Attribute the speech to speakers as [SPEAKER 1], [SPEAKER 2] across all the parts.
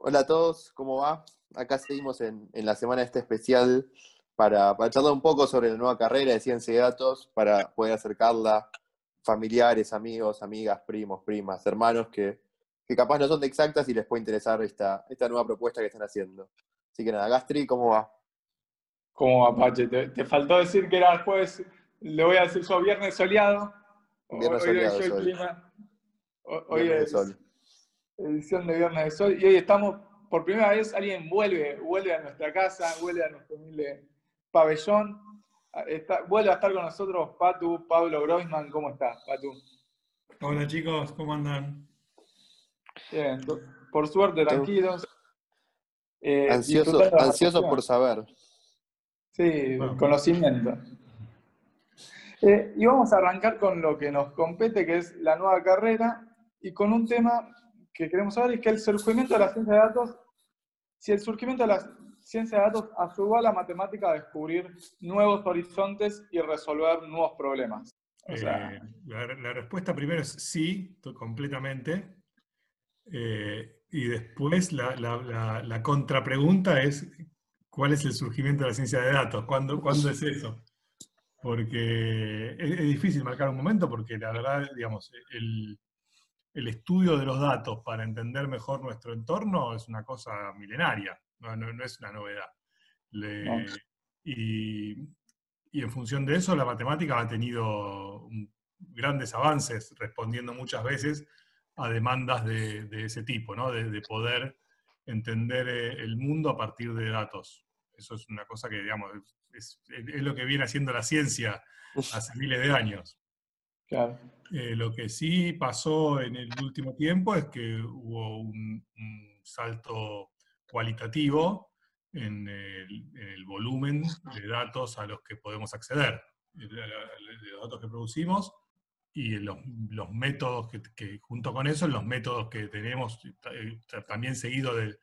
[SPEAKER 1] Hola a todos, ¿cómo va? Acá seguimos en, la semana este especial para, para, charlar un poco sobre la nueva carrera de ciencia de datos, para poder acercarla a familiares, amigos, amigas, primos, primas, hermanos que, capaz no son de exactas y les puede interesar esta, esta nueva propuesta que están haciendo. Así que nada, Gastri, ¿cómo va?
[SPEAKER 2] ¿Cómo va, Pache? Te, faltó decir que era jueves, le voy a decir yo, viernes soleado.
[SPEAKER 1] Viernes soleado,
[SPEAKER 2] hoy, hoy es, sol edición de Viernes de Sol. Y hoy estamos, por primera vez, alguien vuelve, vuelve a nuestra casa, vuelve a nuestro humilde pabellón. vuelve a estar con nosotros Patu, Pablo Groisman. ¿Cómo estás, Patu?
[SPEAKER 3] Hola chicos, ¿cómo andan?
[SPEAKER 2] Bien, por suerte, tranquilos.
[SPEAKER 1] Eh, ansioso, por saber.
[SPEAKER 2] Sí, conocimiento. Eh, y vamos a arrancar con lo que nos compete, que es la nueva carrera, y con un tema que queremos saber es que el surgimiento de la ciencia de datos, si el surgimiento de la ciencia de datos ayudó a la matemática a descubrir nuevos horizontes y resolver nuevos problemas.
[SPEAKER 3] Eh, la, respuesta primero es sí, completamente. Eh, y después la, la, contrapregunta es, ¿cuál es el surgimiento de la ciencia de datos? ¿Cuándo, ¿cuándo es eso? Porque es, difícil marcar un momento porque la verdad, digamos, el, el estudio de los datos para entender mejor nuestro entorno es una cosa milenaria, no, es una novedad. y, en función de eso, la matemática ha tenido grandes avances respondiendo muchas veces a demandas de, ese tipo, ¿no? de, poder entender eh, el mundo a partir de datos. Eso es una cosa que, digamos, es lo que viene haciendo la ciencia hace miles de años. Eh, lo que sí pasó en el último tiempo es que hubo un, salto cualitativo en el, volumen de datos a los que podemos acceder, de los datos que producimos y los, métodos que, junto con eso, los métodos que tenemos eh, también seguido del,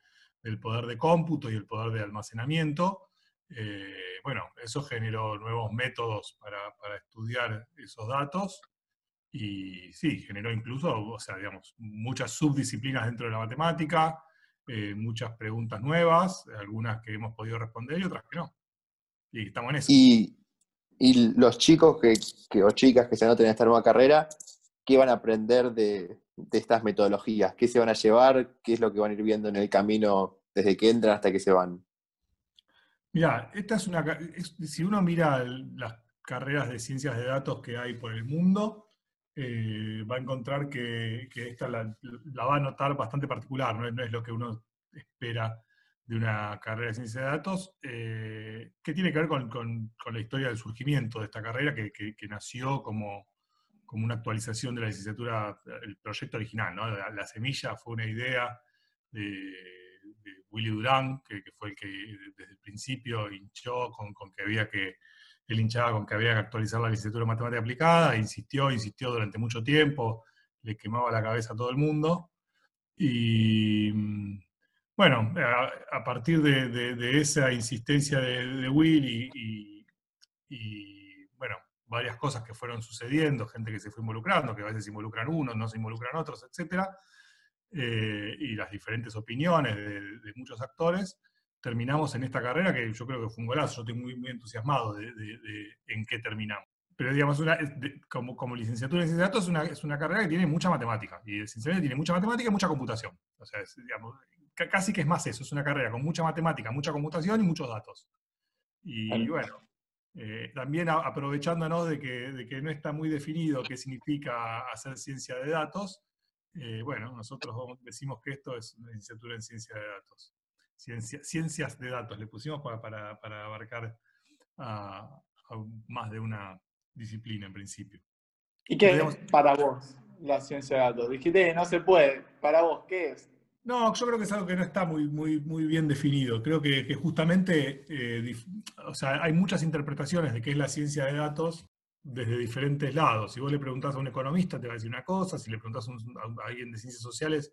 [SPEAKER 3] poder de cómputo y el poder de almacenamiento. Eh, bueno, eso generó nuevos métodos para, para estudiar esos datos y sí, generó incluso, o sea, digamos, muchas subdisciplinas dentro de la matemática, eh, muchas preguntas nuevas, algunas que hemos podido responder y otras que no. Y estamos en eso.
[SPEAKER 1] Y, los chicos que, o chicas que se anoten en esta nueva carrera, ¿qué van a aprender de, estas metodologías? ¿Qué se van a llevar? ¿Qué es lo que van a ir viendo en el camino desde que entran hasta que se van?
[SPEAKER 3] Mira, esta es una. si uno mira las carreras de ciencias de datos que hay por el mundo, eh, va a encontrar que, esta la, va a notar bastante particular, no es, lo que uno espera de una carrera de ciencia de datos, eh, que tiene que ver con, la historia del surgimiento de esta carrera, que, nació como, como, una actualización de la licenciatura, el proyecto original. ¿no? La, semilla fue una idea de, Willy Durán, que, fue el que desde el principio hinchó con que había que él hinchaba con que había que actualizar la licenciatura de matemática aplicada, insistió, insistió durante mucho tiempo, le quemaba la cabeza a todo el mundo. Y mm, bueno, a, partir de, esa insistencia de, Will y, bueno, varias cosas que fueron sucediendo, gente que se fue involucrando, que a veces se involucran unos, no se involucran otros, etc. Eh, y las diferentes opiniones de muchos actores, terminamos en esta carrera que yo creo que fue un golazo. Yo estoy muy, muy entusiasmado de, en qué terminamos. Pero digamos, como, como, licenciatura en ciencias de datos es una, es una, carrera que tiene mucha matemática. Y sinceramente tiene mucha matemática y mucha computación. O sea, digamos, casi que es más eso. Es una carrera con mucha matemática, mucha computación y muchos datos. Y bueno, eh, también aprovechándonos de que, de que, no está muy definido qué significa hacer ciencia de datos, eh, bueno, nosotros decimos que esto es una licenciatura en ciencia de datos ciencias de datos, le pusimos para, abarcar a, más de una disciplina en principio.
[SPEAKER 2] ¿Y qué es para vos la ciencia de datos? Dijiste, no se puede. Para vos, ¿qué es?
[SPEAKER 3] No, yo creo que es algo que no está muy, muy, muy bien definido. Creo que, justamente, eh, o sea, hay muchas interpretaciones de qué es la ciencia de datos desde diferentes lados. Si vos le preguntás a un economista, te va a decir una cosa, si le preguntás a alguien de ciencias sociales,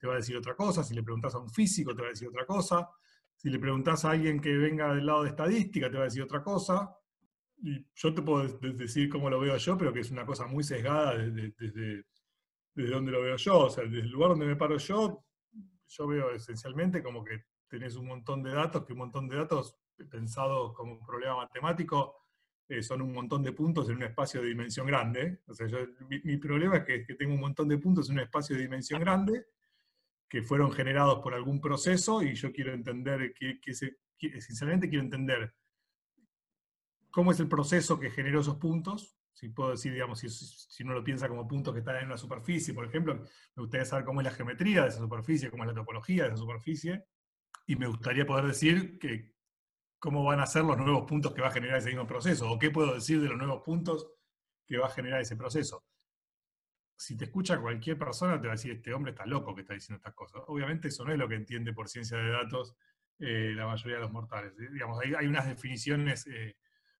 [SPEAKER 3] te va a decir otra cosa, si le preguntas a un físico te va a decir otra cosa, si le preguntas a alguien que venga del lado de estadística te va a decir otra cosa, y yo te puedo decir cómo lo veo yo, pero que es una cosa muy sesgada desde, desde, donde lo veo yo, o sea, desde el lugar donde me paro yo, yo veo esencialmente como que tenés un montón de datos, que un montón de datos pensados como un problema matemático eh, son un montón de puntos en un espacio de dimensión grande. O sea, mi, problema es que, que, tengo un montón de puntos en un espacio de dimensión grande que fueron generados por algún proceso y yo quiero entender, que, se, esencialmente quiero entender cómo es el proceso que generó esos puntos. Si puedo decir, digamos, si, si uno lo piensa como puntos que están en una superficie, por ejemplo, me gustaría saber cómo es la geometría de esa superficie, cómo es la topología de esa superficie, y me gustaría poder decir que, cómo van a ser los nuevos puntos que va a generar ese mismo proceso, o qué puedo decir de los nuevos puntos que va a generar ese proceso. Si te escucha cualquier persona, te va a decir, este hombre está loco que está diciendo estas cosas. Obviamente eso no es lo que entiende por ciencia de datos eh, la mayoría de los mortales. Digamos, hay, hay unas definiciones eh,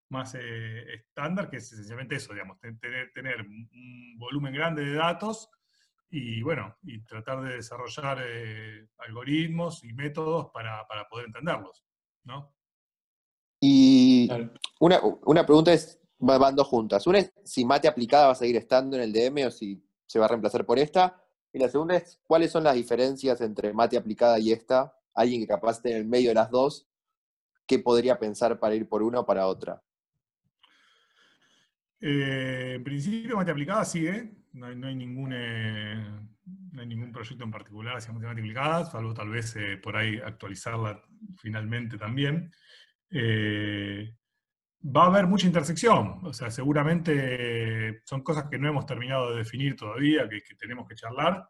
[SPEAKER 3] más eh, estándar, que es esencialmente eso, digamos, tener, tener un volumen grande de datos y bueno, y tratar de desarrollar algoritmos y métodos para, para poder entenderlos, ¿no?
[SPEAKER 1] Y una, pregunta es, van dos juntas. Una es si mate aplicada va a seguir estando en el DM o si se va a reemplazar por esta. Y la segunda es, ¿cuáles son las diferencias entre mate aplicada y esta? Alguien que capaz esté en el medio de las dos, ¿qué podría pensar para ir por una o para otra?
[SPEAKER 3] Eh, en principio, mate aplicada sigue. No hay, ningún, eh, no hay ningún proyecto en particular hacia matemáticas aplicadas, salvo tal vez eh, por ahí actualizarla finalmente también. Eh, va a haber mucha intersección, o sea, seguramente son cosas que no hemos terminado de definir todavía, que, tenemos que charlar,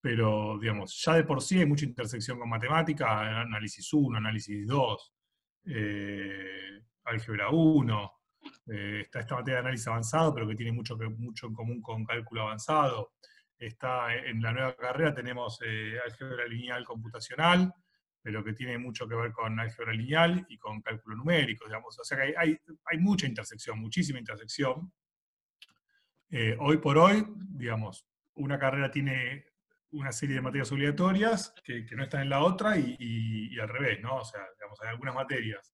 [SPEAKER 3] pero digamos, ya de por sí hay mucha intersección con matemática, análisis 1, análisis 2, eh, álgebra 1, eh, está esta materia de análisis avanzado, pero que tiene mucho, mucho en común con cálculo avanzado. Está en la nueva carrera tenemos álgebra lineal computacional, pero que tiene mucho que ver con álgebra lineal y con cálculo numérico, digamos. O sea que hay, hay, mucha intersección, muchísima intersección. Eh, hoy por hoy, digamos, una carrera tiene una serie de materias obligatorias que, que no están en la otra y, y, al revés, ¿no? O sea, digamos, hay algunas materias.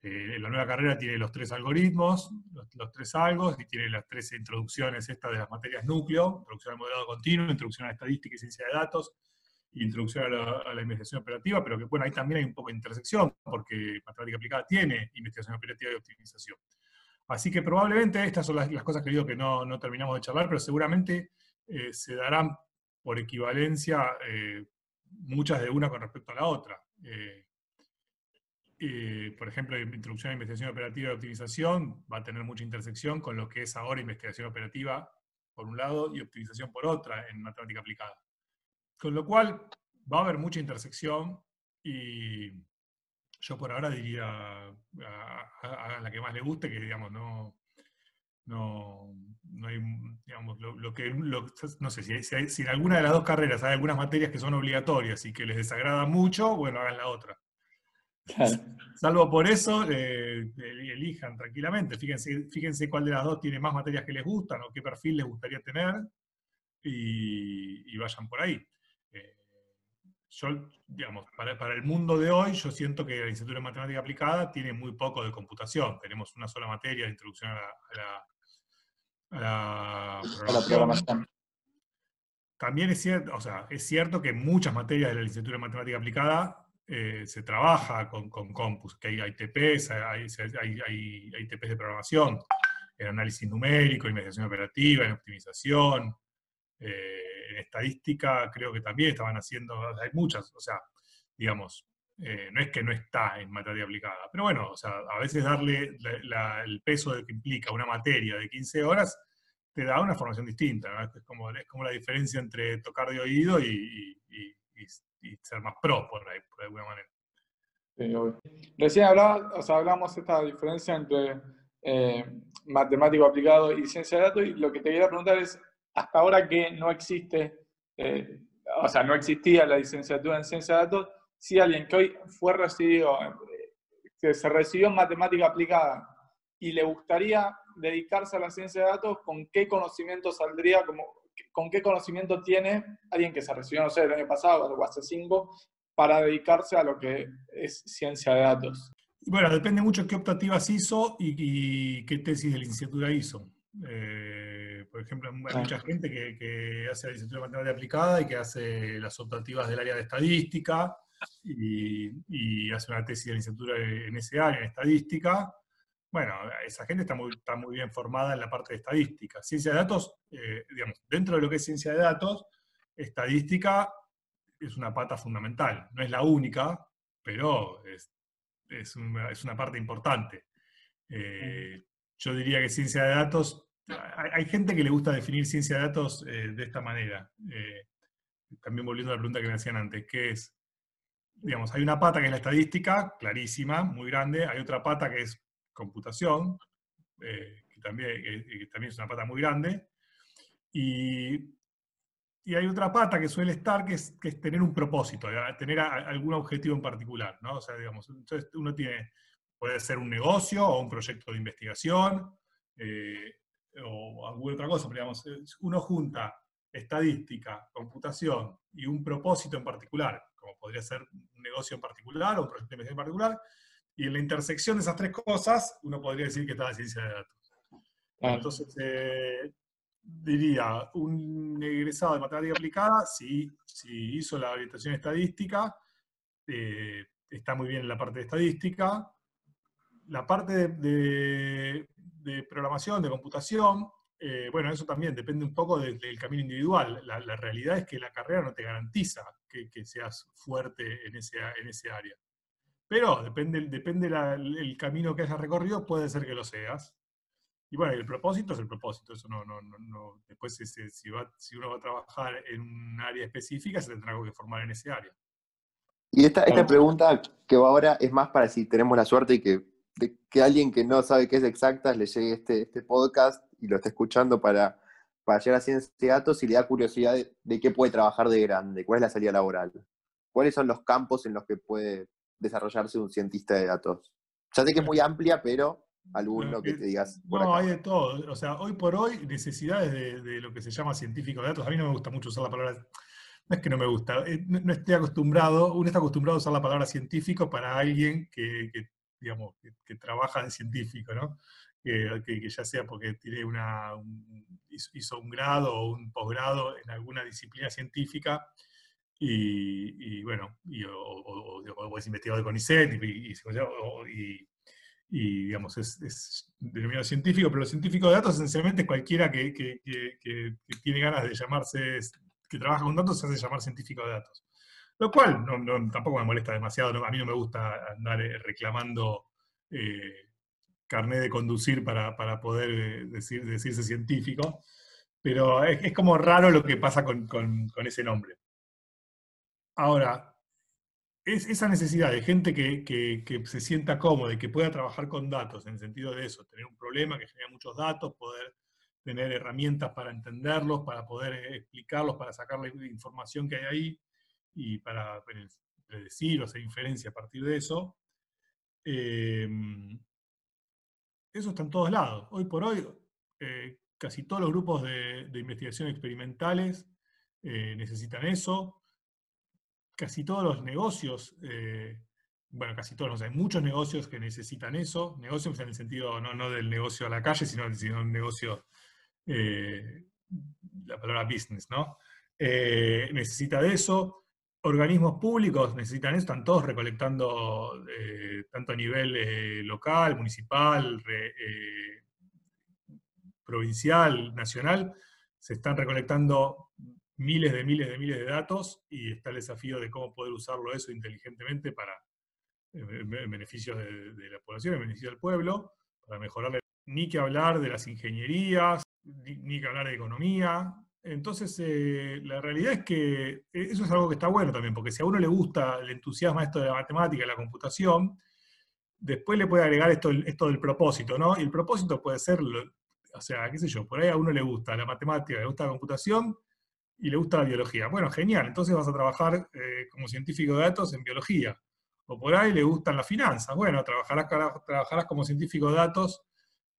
[SPEAKER 3] Eh, la nueva carrera tiene los tres algoritmos, los, tres algos, y tiene las tres introducciones estas de las materias núcleo, introducción al modelado continuo, introducción a la estadística y ciencia de datos, introducción a la, investigación operativa, pero que bueno, ahí también hay un poco de intersección, porque matemática aplicada tiene investigación operativa y optimización. Así que probablemente estas son las, cosas que digo que no, no, terminamos de charlar, pero seguramente eh, se darán por equivalencia eh, muchas de una con respecto a la otra. Eh, por ejemplo, introducción a investigación operativa y optimización va a tener mucha intersección con lo que es ahora investigación operativa por un lado y optimización por otra en matemática aplicada. Con lo cual va a haber mucha intersección y yo por ahora diría a, la que más le guste que digamos no, no, no hay, digamos, lo, que, no sé, si, si, en alguna de las dos carreras hay algunas materias que son obligatorias y que les desagrada mucho, bueno, hagan la otra. Salvo por eso, eh, elijan tranquilamente, fíjense, fíjense cuál de las dos tiene más materias que les gustan o qué perfil les gustaría tener y vayan por ahí yo, digamos, para, el mundo de hoy, yo siento que la licenciatura en matemática aplicada tiene muy poco de computación. Tenemos una sola materia de introducción a la, programación. También es cierto, o sea, es cierto que en muchas materias de la licenciatura en matemática aplicada eh, se trabaja con, con, compus, que hay, TPs, hay, hay, TPs de programación, en análisis numérico, investigación operativa, en optimización. Eh, en estadística creo que también estaban haciendo, hay muchas, o sea, digamos, eh, no es que no está en materia aplicada, pero bueno, o sea, a veces darle el peso de que implica una materia de 15 horas te da una formación distinta, es, como, es como la diferencia entre tocar de oído y, ser más pro, por, ahí, por alguna manera.
[SPEAKER 2] Recién hablaba, o sea, hablamos esta diferencia entre eh, matemático aplicado y ciencia de datos, y lo que te quería preguntar es, hasta ahora que no existe, eh, o sea, no existía la licenciatura en ciencia de datos, si alguien que hoy fue recibido, eh, que se recibió en matemática aplicada y le gustaría dedicarse a la ciencia de datos, ¿con qué conocimiento saldría, como, con qué conocimiento tiene alguien que se recibió, no sé, el año pasado o hace cinco, para dedicarse a lo que es ciencia de datos?
[SPEAKER 3] Bueno, depende mucho qué optativas hizo y, qué tesis de licenciatura hizo. Eh, Por ejemplo, hay mucha gente que, hace la licenciatura de matemática aplicada y que hace las optativas del área de estadística y, hace una tesis de licenciatura en ese área, en estadística. Bueno, esa gente está muy, está muy bien formada en la parte de estadística. Ciencia de datos, eh, digamos, dentro de lo que es ciencia de datos, estadística es una pata fundamental. No es la única, pero es, es, una, parte importante. Eh, yo diría que ciencia de datos, hay, gente que le gusta definir ciencia de datos eh, de esta manera. Eh, también volviendo a la pregunta que me hacían antes, que es, digamos, hay una pata que es la estadística, clarísima, muy grande, hay otra pata que es computación, que, también, que también es una pata muy grande, y hay otra pata que suele estar, que es, tener un propósito, tener algún objetivo en particular, ¿no? O sea, digamos, entonces uno tiene, puede ser un negocio o un proyecto de investigación eh, o alguna otra cosa, pero digamos, uno junta estadística, computación y un propósito en particular, como podría ser un negocio en particular o un proyecto de investigación en particular, y en la intersección de esas tres cosas, uno podría decir que está la ciencia de datos. Entonces, eh, diría, un egresado de matemática aplicada, si, si hizo la orientación estadística, eh, está muy bien en la parte de estadística. La parte de, programación, de computación, eh, bueno, eso también depende un poco del, camino individual. La, realidad es que la carrera no te garantiza que, seas fuerte en ese, en ese área. Pero depende, depende el camino que hayas recorrido, puede ser que lo seas. Y bueno, el propósito es el propósito, eso no, no, no, después si, si, uno va a trabajar en un área específica, se tendrá que formar en ese área.
[SPEAKER 1] Y esta, esta pregunta que va ahora es más para si tenemos la suerte y que, que alguien que no sabe qué es exacta le llegue este, este podcast y lo esté escuchando para, para llegar a ciencia de datos y le da curiosidad de, de, qué puede trabajar de grande, cuál es la salida laboral, cuáles son los campos en los que puede desarrollarse un cientista de datos. Ya sé que es muy amplia, pero alguno que te digas.
[SPEAKER 3] no, hay de todo. O sea, hoy por hoy, necesidades de, lo que se llama científico de datos. A mí no me gusta mucho usar la palabra. No es que no me gusta, eh, no, estoy acostumbrado, uno está acostumbrado a usar la palabra científico para alguien que, digamos, que, trabaja de científico, ¿no? Que, ya sea porque tiene una, hizo un grado o un posgrado en alguna disciplina científica y, bueno, o, es investigador de CONICET y, y y digamos, es, es, denominado científico, pero los científicos de datos esencialmente es cualquiera que, que, que, tiene ganas de llamarse, que trabaja con datos, se hace llamar científico de datos. Lo cual no, tampoco me molesta demasiado, a mí no me gusta andar eh, reclamando eh, carnet de conducir para, para poder eh, decir, decirse científico, pero es, es, como raro lo que pasa con, con, ese nombre. Ahora, es esa necesidad de gente que, se sienta cómoda y que pueda trabajar con datos, en el sentido de eso, tener un problema que genera muchos datos, poder tener herramientas para entenderlos, para poder explicarlos, para sacar la información que hay ahí y para predecir o hacer inferencia a partir de eso. Em, eso está en todos lados. Hoy por hoy, eh, casi todos los grupos de, investigación experimentales eh, necesitan eso casi todos los negocios, eh, bueno, casi todos, hay muchos negocios que necesitan eso, negocios en el sentido no, del negocio a la calle, sino, sino un negocio, la palabra business, ¿no? Necesita de eso, organismos públicos necesitan eso, están todos recolectando, tanto a nivel local, municipal, provincial, nacional, se están recolectando miles de miles de miles de datos y está el desafío de cómo poder usarlo eso inteligentemente para en beneficio de, la población, en beneficio del pueblo, para mejorar, ni que hablar de las ingenierías, ni, que hablar de economía. Entonces, eh, la realidad es que eh, eso es algo que está bueno también, porque si a uno le gusta, le entusiasma esto de la matemática y la computación, después le puede agregar esto, esto del propósito, ¿no? Y el propósito puede ser, o sea, qué sé yo, por ahí a uno le gusta la matemática, le gusta la computación, y le gusta la biología. Bueno, genial, entonces vas a trabajar eh, como científico de datos en biología. O por ahí le gustan las finanzas. Bueno, trabajarás, trabajarás como científico de datos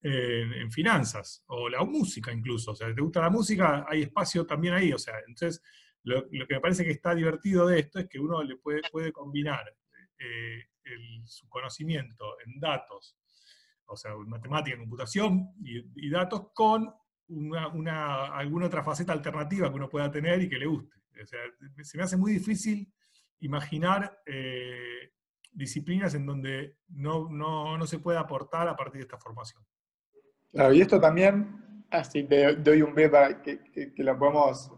[SPEAKER 3] en, finanzas. O la música incluso. O sea, si te gusta la música, hay espacio también ahí. O sea, entonces lo, que me parece que está divertido de esto es que uno le puede, puede combinar eh, su conocimiento en datos, o sea, en matemática, computación y, datos con una, alguna otra faceta alternativa que uno pueda tener y que le guste. O sea, se me hace muy difícil imaginar eh, disciplinas en donde no, no, se pueda aportar a partir de esta formación.
[SPEAKER 2] Y esto también, así te doy un pie para que, lo podamos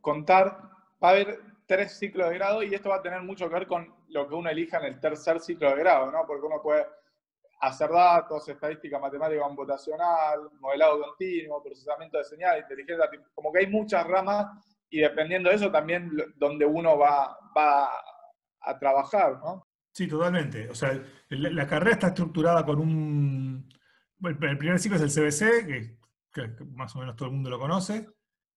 [SPEAKER 2] contar, va a haber tres ciclos de grado y esto va a tener mucho que ver con lo que uno elija en el tercer ciclo de grado, ¿no? Porque uno puede hacer datos, estadística matemática computacional, modelado continuo, procesamiento de señales, inteligencia, como que hay muchas ramas y dependiendo de eso también donde uno va, va a trabajar, ¿no?
[SPEAKER 3] Sí, totalmente. O sea, la, carrera está estructurada con un... el primer ciclo es el CBC, que, más o menos todo el mundo lo conoce.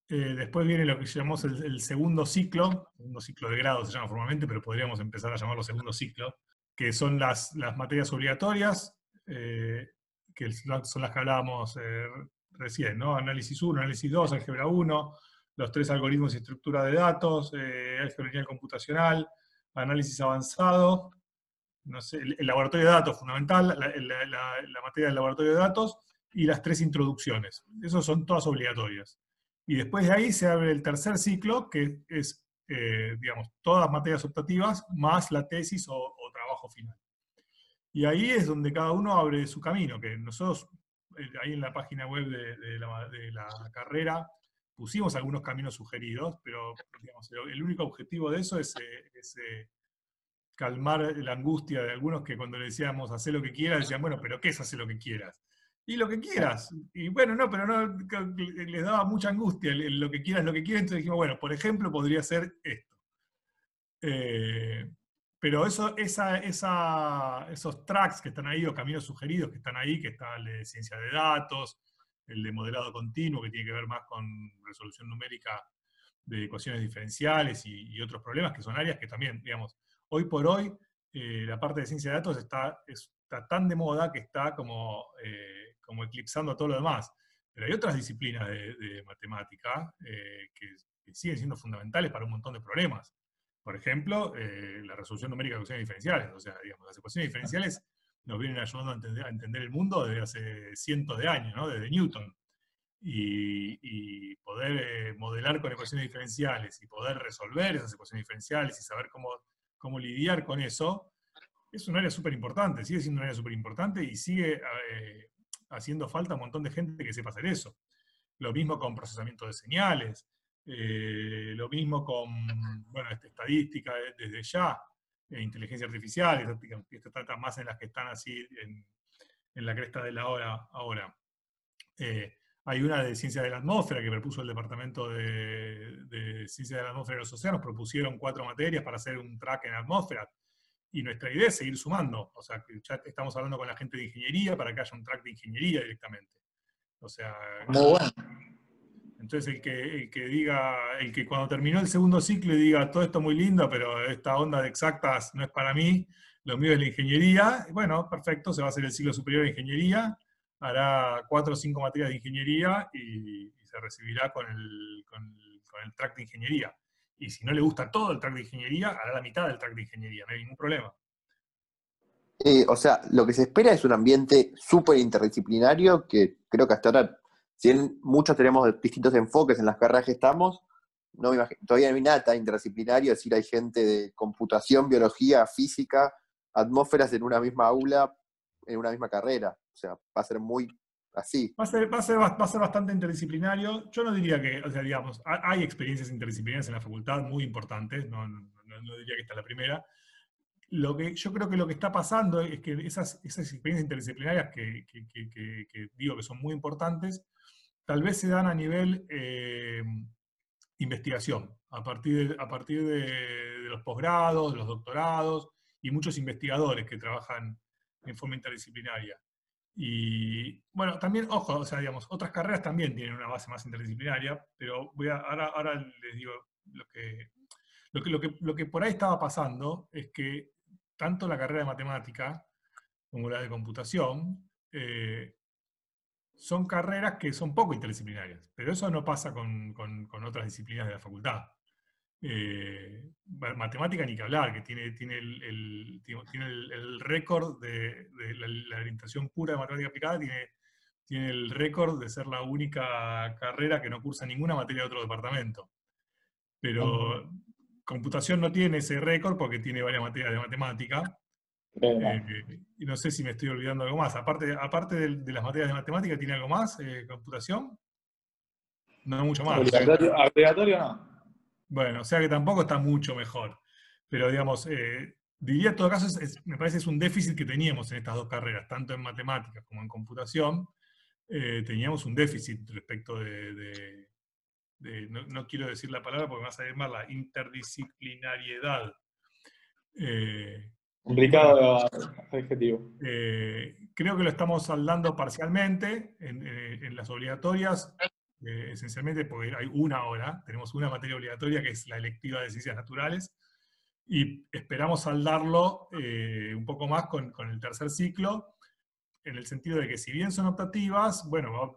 [SPEAKER 3] Eh, después viene lo que llamamos el, segundo ciclo, segundo ciclo de grado se llama formalmente, pero podríamos empezar a llamarlo segundo ciclo, que son las, las materias obligatorias, eh, que son las que hablábamos eh, recién, ¿no? Análisis 1, análisis 2, álgebra 1, los tres algoritmos y estructura de datos, álgebra computacional, análisis avanzado, no sé, el, laboratorio de datos fundamental, la, materia del laboratorio de datos y las tres introducciones. Esas son todas obligatorias. Y después de ahí se abre el tercer ciclo, que es, digamos, todas materias optativas más la tesis o trabajo final. Y ahí es donde cada uno abre su camino, que nosotros eh, ahí en la página web de, la, carrera pusimos algunos caminos sugeridos, pero el único objetivo de eso es, eh, eh, calmar la angustia de algunos que cuando le decíamos hacer lo que quieras, decían, bueno, pero ¿qué es hacer lo que quieras? Y lo que quieras. Y bueno, no, pero no, les daba mucha angustia lo que quieras, lo que quieras, entonces dijimos, bueno, por ejemplo, podría ser esto. Pero eso, esa, esos tracks que están ahí, o caminos sugeridos que están ahí, que está el de ciencia de datos, el de modelado continuo, que tiene que ver más con resolución numérica de ecuaciones diferenciales y, otros problemas, que son áreas que también, digamos, hoy por hoy, eh, la parte de ciencia de datos está, está tan de moda que está como, eh, como eclipsando a todo lo demás. Pero hay otras disciplinas de, matemática eh, que siguen siendo fundamentales para un montón de problemas. Por ejemplo, eh, la resolución numérica de ecuaciones diferenciales. O sea, digamos, las ecuaciones diferenciales nos vienen ayudando a entender, el mundo desde hace cientos de años, ¿no? desde Newton. Y, poder eh, modelar con ecuaciones diferenciales y poder resolver esas ecuaciones diferenciales y saber cómo, cómo lidiar con eso, es un área súper importante, sigue siendo un área súper importante y sigue eh, haciendo falta un montón de gente que sepa hacer eso. Lo mismo con procesamiento de señales, eh, lo mismo con bueno, este, estadística desde ya, e inteligencia artificial, esto trata más en las que están así en, la cresta de la hora ahora. Eh, hay una de ciencia de la atmósfera que propuso el Departamento de, Ciencia de la Atmósfera y los Océanos, propusieron cuatro materias para hacer un track en atmósfera. Y nuestra idea es seguir sumando. O sea, que ya estamos hablando con la gente de ingeniería para que haya un track de ingeniería directamente. O sea, entonces el que, que diga, el que cuando terminó el segundo ciclo diga todo esto muy lindo, pero esta onda de exactas no es para mí, lo mío es la ingeniería, bueno, perfecto, se va a hacer el ciclo superior de ingeniería, hará cuatro o cinco materias de ingeniería y, se recibirá con el, con, el, track de ingeniería. Y si no le gusta todo el track de ingeniería, hará la mitad del track de ingeniería, no hay ningún problema.
[SPEAKER 1] Eh, o sea, lo que se espera es un ambiente súper interdisciplinario que creo que hasta ahora si muchos tenemos distintos enfoques en las carreras que estamos, no todavía no hay nada interdisciplinario, es decir, hay gente de computación, biología, física, atmósferas en una misma aula, en una misma carrera. O sea, va a ser muy así.
[SPEAKER 3] Va a ser, va a ser, va a ser bastante interdisciplinario. Yo no diría que, o sea, digamos, hay experiencias interdisciplinarias en la facultad muy importantes, no, diría que esta es la primera. Lo que, yo creo que lo que está pasando es que esas, esas experiencias interdisciplinarias que, que digo que son muy importantes, tal vez se dan a nivel eh, investigación, a partir, de, a partir de, los posgrados, los doctorados y muchos investigadores que trabajan en forma interdisciplinaria. Y bueno, también, ojo, o sea, digamos, otras carreras también tienen una base más interdisciplinaria, pero voy a, ahora, ahora les digo lo que, lo que, lo, que, lo que por ahí estaba pasando es que tanto la carrera de matemática como la de computación eh, son carreras que son poco interdisciplinarias, pero eso no pasa con, otras disciplinas de la facultad. Eh, matemática ni que hablar, que tiene, tiene el, récord de, la, orientación pura de matemática aplicada, tiene tiene el récord de ser la única carrera que no cursa ninguna materia de otro departamento. Pero computación no tiene ese récord porque tiene varias materias de matemática. Eh, y no sé si me estoy olvidando algo más. Aparte, aparte de, las materias de matemática, ¿tiene algo más? Eh, ¿Computación? No mucho más.
[SPEAKER 2] Obligatorio, no.
[SPEAKER 3] Bueno, o sea que tampoco está mucho mejor. Pero digamos, eh, diría en todo caso, me parece que es un déficit que teníamos en estas dos carreras, tanto en matemáticas como en computación. teníamos un déficit respecto de, no, quiero decir la palabra porque me vas a llamar la interdisciplinariedad.
[SPEAKER 2] Eh, Complicado adjetivo.
[SPEAKER 3] Eh, creo que lo estamos saldando parcialmente en, eh, las obligatorias, eh, esencialmente porque hay una hora, tenemos una materia obligatoria que es la electiva de ciencias naturales, y esperamos saldarlo un poco más con, con, el tercer ciclo, en el sentido de que si bien son optativas, bueno,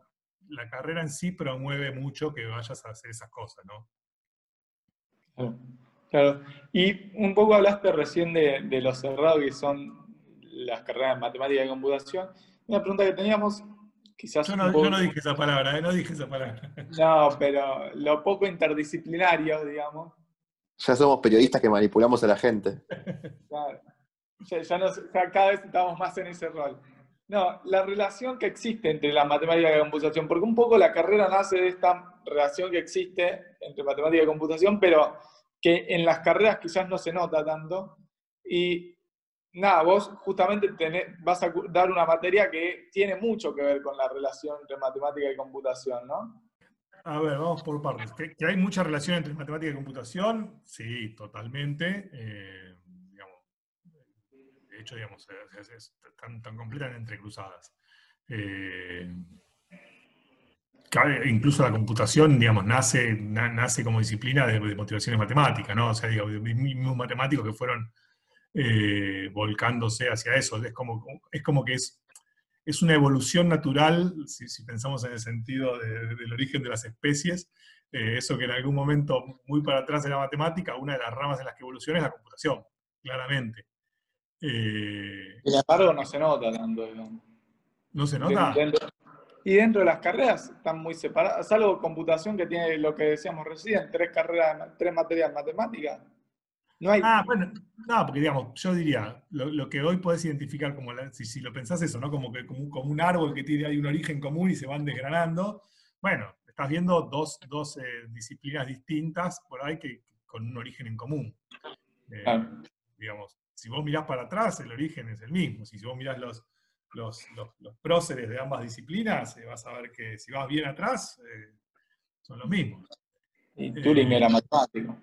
[SPEAKER 3] la carrera en sí promueve mucho que vayas a hacer esas cosas, ¿no?
[SPEAKER 2] Y un poco hablaste recién de, de lo cerrado que son las carreras de matemática y computación. Una pregunta que teníamos, quizás...
[SPEAKER 3] Yo no, yo no dije esa palabra, ¿eh? no dije esa palabra.
[SPEAKER 2] No, pero lo poco interdisciplinario, digamos.
[SPEAKER 1] Ya somos periodistas que manipulamos a la gente.
[SPEAKER 2] Claro. Ya, ya cada vez estamos más en ese rol. No, la relación que existe entre la matemática y la computación, porque un poco la carrera nace de esta relación que existe entre matemática y computación, pero que en las carreras quizás no se nota tanto. Y nada, vos justamente vas a dar una materia que tiene mucho que ver con la relación entre matemática y computación, ¿no?
[SPEAKER 3] A ver, vamos por partes. ¿Que, hay mucha relación entre matemática y computación? Sí, totalmente. Eh, de hecho, digamos, están, tan completamente entrecruzadas. Eh, incluso la computación, digamos, nace, nace como disciplina de, motivaciones matemáticas, ¿no? O sea, digo, mismos matemáticos que fueron eh, volcándose hacia eso. Es como, es como que es, es una evolución natural, si, pensamos en el sentido del origen de las especies, eh, eso que en algún momento muy para atrás de la matemática, una de las ramas en las que evoluciona es la computación, claramente.
[SPEAKER 2] Eh, Sin embargo, no se nota tanto.
[SPEAKER 3] ¿No se nota?
[SPEAKER 2] y dentro de las carreras están muy separadas, salvo computación que tiene lo que decíamos recién, tres carreras, tres materias matemáticas. No hay...
[SPEAKER 3] Ah, bueno, no, porque digamos, yo diría, lo, que hoy podés identificar como, si, lo pensás eso, ¿no? Como, que, como, un árbol que tiene ahí un origen común y se van desgranando, bueno, estás viendo dos, dos eh, disciplinas distintas por ahí que, con un origen en común. Eh, digamos, si vos mirás para atrás, el origen es el mismo. Si vos mirás los, los, próceres de ambas disciplinas, eh, vas a ver que si vas bien atrás, son los mismos.
[SPEAKER 2] Y Turing era matemático.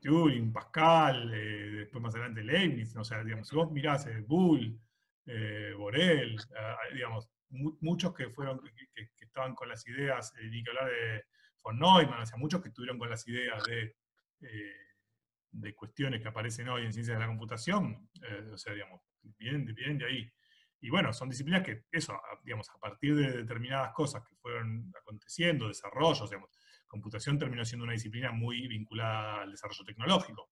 [SPEAKER 3] Turing, Pascal, eh, después más adelante Leibniz, o sea, digamos, si vos mirás Bull, Borel, digamos, muchos que fueron, que, estaban con las ideas, ni que hablar de von Neumann, o sea, muchos que estuvieron con las ideas de de cuestiones que aparecen hoy en ciencias de la computación, eh, o sea, digamos, vienen, de ahí. Y bueno, son disciplinas que, eso, digamos, a partir de determinadas cosas que fueron aconteciendo, desarrollos, digamos, computación terminó siendo una disciplina muy vinculada al desarrollo tecnológico.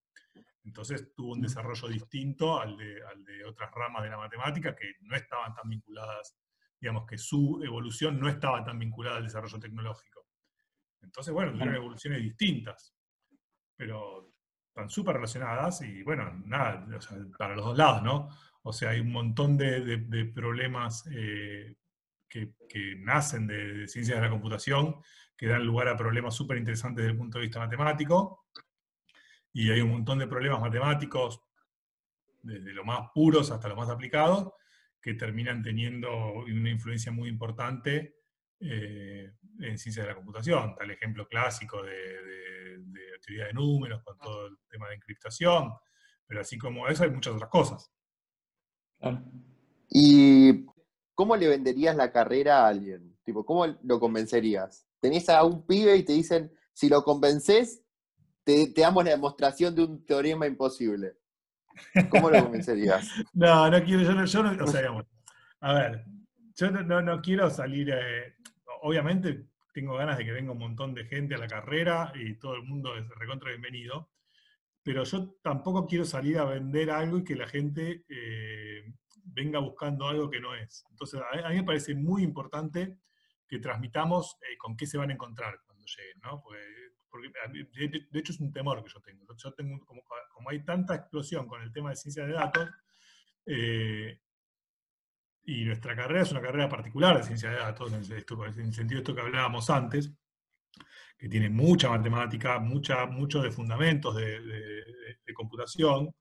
[SPEAKER 3] Entonces tuvo un desarrollo distinto al de, al de otras ramas de la matemática que no estaban tan vinculadas, digamos que su evolución no estaba tan vinculada al desarrollo tecnológico. Entonces, bueno, tuvieron evoluciones distintas. Pero están súper relacionadas y bueno, nada, para los dos lados, ¿no? O sea, hay un montón de, problemas eh, que, nacen de, ciencias de la computación que dan lugar a problemas súper interesantes desde el punto de vista matemático. Y hay un montón de problemas matemáticos, desde los más puros hasta los más aplicados, que terminan teniendo una influencia muy importante eh, en ciencias de la computación. Tal ejemplo clásico de de teoría de números, con todo el tema de encriptación, pero así como eso hay muchas otras cosas.
[SPEAKER 1] ¿Y cómo le venderías la carrera a alguien? Tipo, ¿cómo lo convencerías? Tenés a un pibe y te dicen, si lo convences, te, damos la demostración de un teorema imposible. ¿Cómo lo convencerías?
[SPEAKER 3] no, no quiero, yo no, yo no a ver, yo no, no, quiero salir, eh, obviamente tengo ganas de que venga un montón de gente a la carrera y todo el mundo es recontra bienvenido, pero yo tampoco quiero salir a vender algo y que la gente, eh, venga buscando algo que no es. Entonces, a, mí me parece muy importante que transmitamos eh, con qué se van a encontrar cuando lleguen, ¿no? Porque, de, hecho es un temor que yo tengo. Yo tengo como, como hay tanta explosión con el tema de ciencia de datos, eh, y nuestra carrera es una carrera particular de ciencia de datos, en, el sentido de esto que hablábamos antes, que tiene mucha matemática, mucha, muchos de fundamentos de, computación.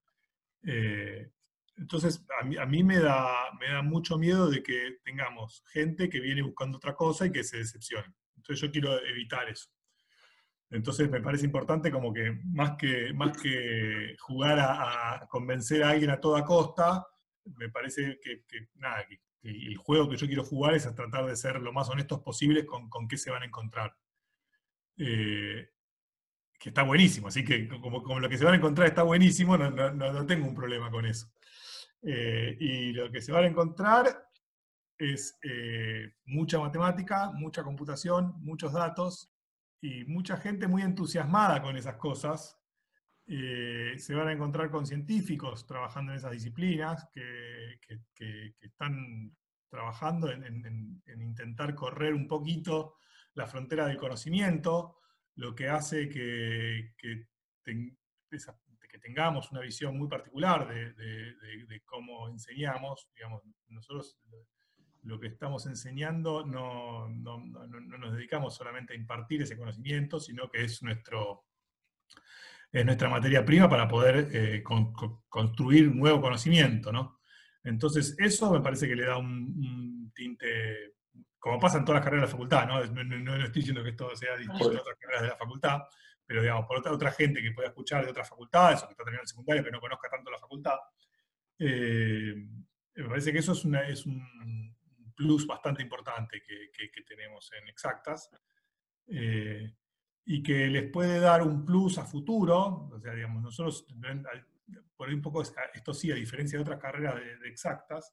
[SPEAKER 3] Eh, entonces, a mí, me, da, me da mucho miedo de que tengamos gente que viene buscando otra cosa y que se decepcione. Entonces yo quiero evitar eso. Entonces me parece importante como que más que, más que jugar a convencer a alguien a toda costa, me parece que, nada, que, el juego que yo quiero jugar es a tratar de ser lo más honestos posibles con, con qué se van a encontrar. Eh, que está buenísimo, así que como, lo que se van a encontrar está buenísimo, no, no, tengo un problema con eso. Eh, y lo que se van a encontrar es eh, mucha matemática, mucha computación, muchos datos y mucha gente muy entusiasmada con esas cosas, eh, se van a encontrar con científicos trabajando en esas disciplinas que, están trabajando en, intentar correr un poquito la frontera del conocimiento, lo que hace que, tengamos una visión muy particular de, cómo enseñamos. Digamos, nosotros lo que estamos enseñando no, no, nos dedicamos solamente a impartir ese conocimiento, sino que es nuestro, es nuestra materia prima para poder eh, construir nuevo conocimiento, ¿no? Entonces, eso me parece que le da un, tinte, como pasa en todas las carreras de la facultad, ¿no? No, estoy diciendo que esto sea distinto de otras carreras de la facultad, pero digamos, por otra, otra gente que pueda escuchar de otras facultades o que está terminando el secundario, que no conozca tanto la facultad, eh, me parece que eso es, una, es un plus bastante importante que, que, tenemos en Exactas. Eh, y que les puede dar un plus a futuro, o sea, digamos, nosotros, por ahí un poco, esto sí, a diferencia de otras carreras de, exactas,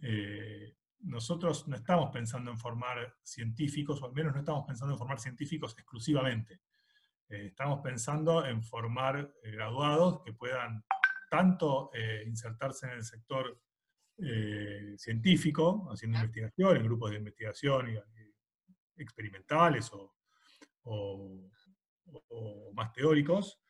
[SPEAKER 3] eh, nosotros no estamos pensando en formar científicos, o al menos no estamos pensando en formar científicos exclusivamente. Eh, estamos pensando en formar eh, graduados que puedan tanto insertarse en el sector científico, haciendo investigación, en grupos de investigación experimentales o, o, más teóricos,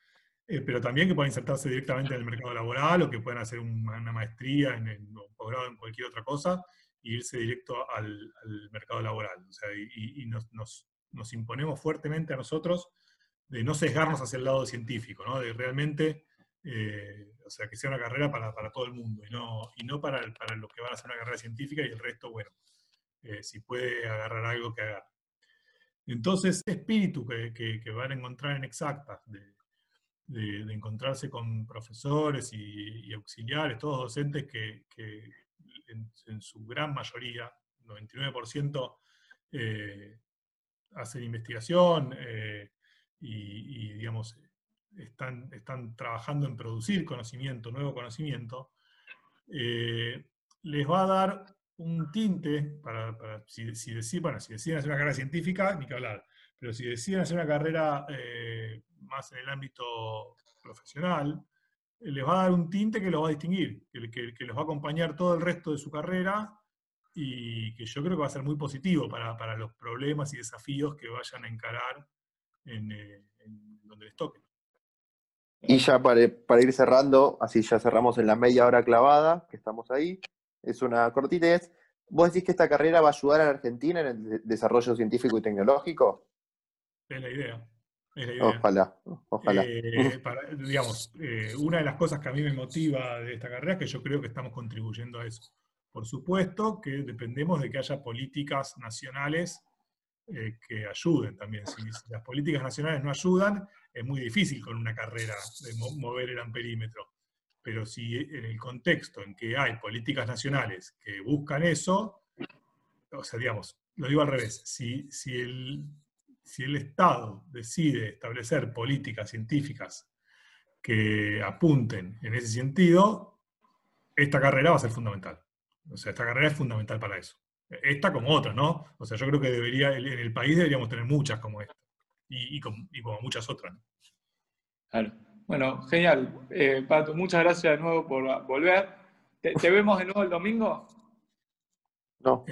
[SPEAKER 3] eh, pero también que puedan insertarse directamente en el mercado laboral o que puedan hacer una, maestría en, en, un posgrado en cualquier otra cosa e irse directo al, mercado laboral. O sea, y, nos, imponemos fuertemente a nosotros de no sesgarnos hacia el lado científico, ¿no? de realmente, eh, o sea, que sea una carrera para, todo el mundo y no, y no para, para los que van a hacer una carrera científica y el resto, bueno, eh, si puede agarrar algo que haga. Entonces, ese espíritu que, van a encontrar en Exactas, de, encontrarse con profesores y, auxiliares, todos docentes que, en, su gran mayoría, 99%, eh, hacen investigación eh, y, digamos, están, están trabajando en producir conocimiento, nuevo conocimiento, eh, les va a dar un tinte para, si, si, deciden, si deciden hacer una carrera científica, ni que hablar, pero si deciden hacer una carrera eh, más en el ámbito profesional, les va a dar un tinte que los va a distinguir, que, que, los va a acompañar todo el resto de su carrera y que yo creo que va a ser muy positivo para, los problemas y desafíos que vayan a encarar en, eh, donde les toque.
[SPEAKER 1] Y ya para, para, ir cerrando, así ya cerramos en la media hora clavada, que estamos ahí es una cortita es, ¿vos decís que esta carrera va a ayudar a la Argentina en el desarrollo científico y tecnológico?
[SPEAKER 3] Es la idea.
[SPEAKER 1] Ojalá, ojalá.
[SPEAKER 3] Eh, digamos, eh, una de las cosas que a mí me motiva de esta carrera es que yo creo que estamos contribuyendo a eso. Por supuesto que dependemos de que haya políticas nacionales eh, que ayuden también. Si, las políticas nacionales no ayudan, es muy difícil con una carrera de mover el amperímetro. Pero si en el contexto en que hay políticas nacionales que buscan eso, o sea, digamos, lo digo al revés, si, si, el, si el Estado decide establecer políticas científicas que apunten en ese sentido, esta carrera va a ser fundamental. O sea, esta carrera es fundamental para eso. Esta como otra, ¿no? O sea, yo creo que debería, en el país deberíamos tener muchas como esta. Y, como, y como muchas otras.
[SPEAKER 2] Claro. Bueno, genial. Eh, Pato, muchas gracias de nuevo por volver. ¿Te, vemos de nuevo el domingo?
[SPEAKER 1] No.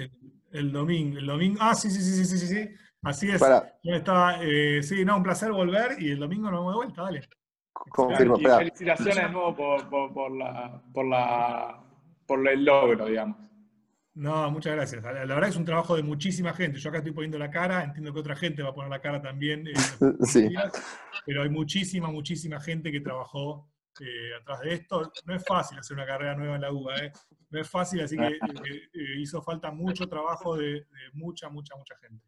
[SPEAKER 3] El, domingo, el domingo. Ah, sí, sí, sí, sí, sí, sí. Así es. Yo estaba, eh, sí, no, un placer volver y el domingo nos vemos de vuelta, dale.
[SPEAKER 2] Confirmo, felicitaciones de nuevo por, por, por, la, por, la, por el logro, digamos.
[SPEAKER 3] No, muchas gracias. La, verdad es un trabajo de muchísima gente. Yo acá estoy poniendo la cara, entiendo que otra gente va a poner la cara también. sí. Pero hay muchísima, muchísima gente que trabajó eh, atrás de esto. No es fácil hacer una carrera nueva en la UBA, ¿eh? no es fácil, así que eh, hizo falta mucho trabajo de, mucha, mucha, mucha gente.